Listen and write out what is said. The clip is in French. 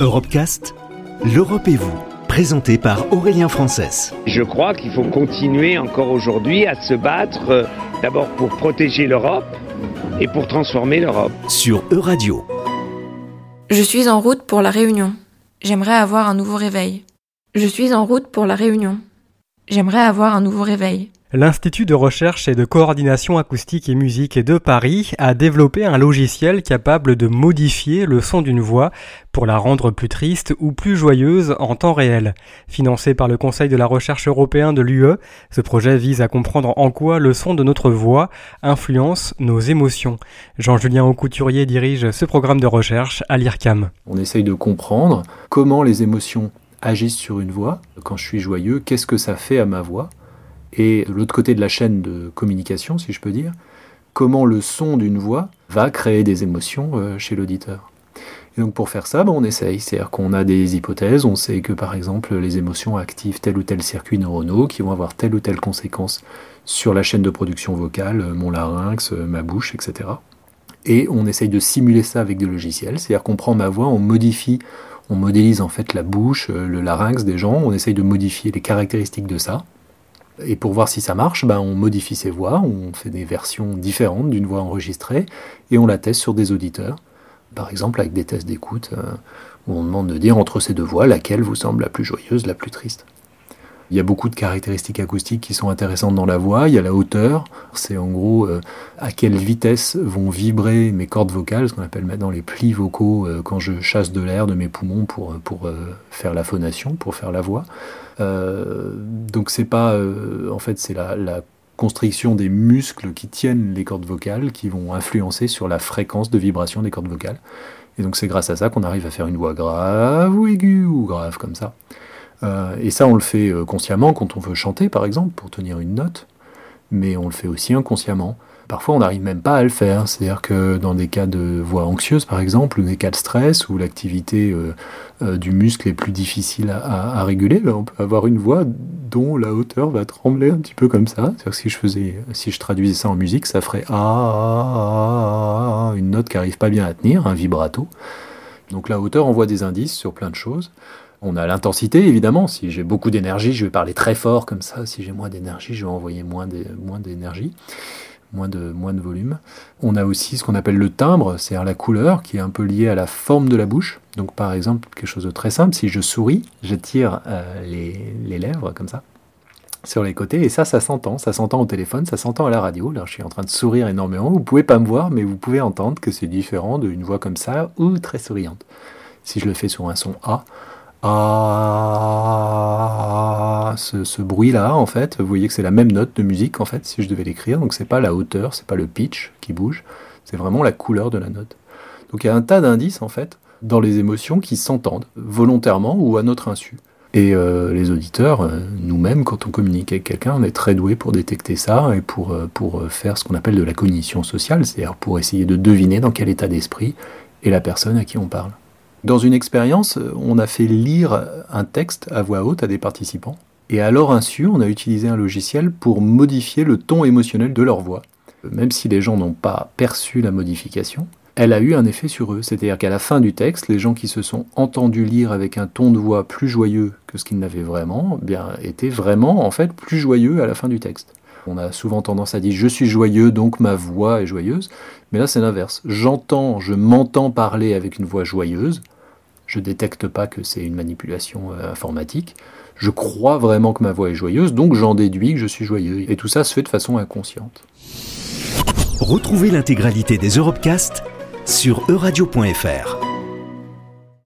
Europecast, l'Europe et vous, présenté par Aurélien Frances. Je crois qu'il faut continuer encore aujourd'hui à se battre euh, d'abord pour protéger l'Europe et pour transformer l'Europe. Sur Euradio. Je suis en route pour la Réunion. J'aimerais avoir un nouveau réveil. Je suis en route pour la Réunion. J'aimerais avoir un nouveau réveil. L'Institut de recherche et de coordination acoustique et musique de Paris a développé un logiciel capable de modifier le son d'une voix pour la rendre plus triste ou plus joyeuse en temps réel. Financé par le Conseil de la recherche européen de l'UE, ce projet vise à comprendre en quoi le son de notre voix influence nos émotions. Jean-Julien Aucouturier dirige ce programme de recherche à l'IRCAM. On essaye de comprendre comment les émotions agissent sur une voix. Quand je suis joyeux, qu'est-ce que ça fait à ma voix? Et de l'autre côté de la chaîne de communication, si je peux dire, comment le son d'une voix va créer des émotions euh, chez l'auditeur. Et donc pour faire ça, ben, on essaye, c'est-à-dire qu'on a des hypothèses, on sait que par exemple les émotions activent tel ou tel circuit neuronaux qui vont avoir telle ou telle conséquence sur la chaîne de production vocale, euh, mon larynx, euh, ma bouche, etc. Et on essaye de simuler ça avec des logiciels, c'est-à-dire qu'on prend ma voix, on modifie, on modélise en fait la bouche, le larynx des gens, on essaye de modifier les caractéristiques de ça, et pour voir si ça marche, ben, on modifie ses voix, on fait des versions différentes d'une voix enregistrée et on la teste sur des auditeurs. Par exemple, avec des tests d'écoute euh, où on demande de dire entre ces deux voix laquelle vous semble la plus joyeuse, la plus triste. Il y a beaucoup de caractéristiques acoustiques qui sont intéressantes dans la voix. Il y a la hauteur, c'est en gros euh, à quelle vitesse vont vibrer mes cordes vocales, ce qu'on appelle maintenant les plis vocaux, euh, quand je chasse de l'air de mes poumons pour, pour faire la phonation, pour faire la voix. Euh, donc c'est pas, euh, en fait, c'est la, la constriction des muscles qui tiennent les cordes vocales qui vont influencer sur la fréquence de vibration des cordes vocales. Et donc c'est grâce à ça qu'on arrive à faire une voix grave ou aiguë ou grave comme ça. Euh, et ça on le fait consciemment quand on veut chanter par exemple pour tenir une note, mais on le fait aussi inconsciemment. Parfois, on n'arrive même pas à le faire. C'est-à-dire que dans des cas de voix anxieuse, par exemple, ou des cas de stress, où l'activité euh, euh, du muscle est plus difficile à, réguler, ben, on peut avoir une voix dont la hauteur va trembler un petit peu comme ça. C'est-à-dire que si je faisais, si je traduisais ça en musique, ça ferait ah, une note qui n'arrive pas bien à tenir, un vibrato. Donc la hauteur envoie des indices sur plein de choses. On a l'intensité, évidemment. Si j'ai beaucoup d'énergie, je vais parler très fort comme ça. Si j'ai moins d'énergie, je vais envoyer moins d'énergie moins de, moins de volume. On a aussi ce qu'on appelle le timbre, c'est-à-dire la couleur, qui est un peu liée à la forme de la bouche. Donc par exemple, quelque chose de très simple, si je souris, je tire euh, les, les, lèvres comme ça, sur les côtés, et ça, ça s'entend. Ça s'entend au téléphone, ça s'entend à la radio. Là, je suis en train de sourire énormément. Vous pouvez pas me voir, mais vous pouvez entendre que c'est différent d'une voix comme ça ou très souriante. Si je le fais sur un son A, ah, ce, bruit-là, en fait, vous voyez que c'est la même note de musique, en fait, si je devais l'écrire. Donc c'est pas la hauteur, c'est pas le pitch qui bouge, c'est vraiment la couleur de la note. Donc il y a un tas d'indices, en fait, dans les émotions qui s'entendent, volontairement ou à notre insu. Et euh, les auditeurs, euh, nous-mêmes, quand on communique avec quelqu'un, on est très doués pour détecter ça et pour, euh, pour faire ce qu'on appelle de la cognition sociale, c'est-à-dire pour essayer de deviner dans quel état d'esprit est la personne à qui on parle. Dans une expérience, on a fait lire un texte à voix haute à des participants. Et à leur insu, on a utilisé un logiciel pour modifier le ton émotionnel de leur voix. Même si les gens n'ont pas perçu la modification, elle a eu un effet sur eux. C'est-à-dire qu'à la fin du texte, les gens qui se sont entendus lire avec un ton de voix plus joyeux que ce qu'ils n'avaient vraiment, bien, étaient vraiment en fait plus joyeux à la fin du texte. On a souvent tendance à dire je suis joyeux, donc ma voix est joyeuse. Mais là, c'est l'inverse. J'entends, je m'entends parler avec une voix joyeuse. Je détecte pas que c'est une manipulation euh, informatique. Je crois vraiment que ma voix est joyeuse, donc j'en déduis que je suis joyeux. Et tout ça se fait de façon inconsciente. Retrouvez l'intégralité des Europecast sur euradio.fr.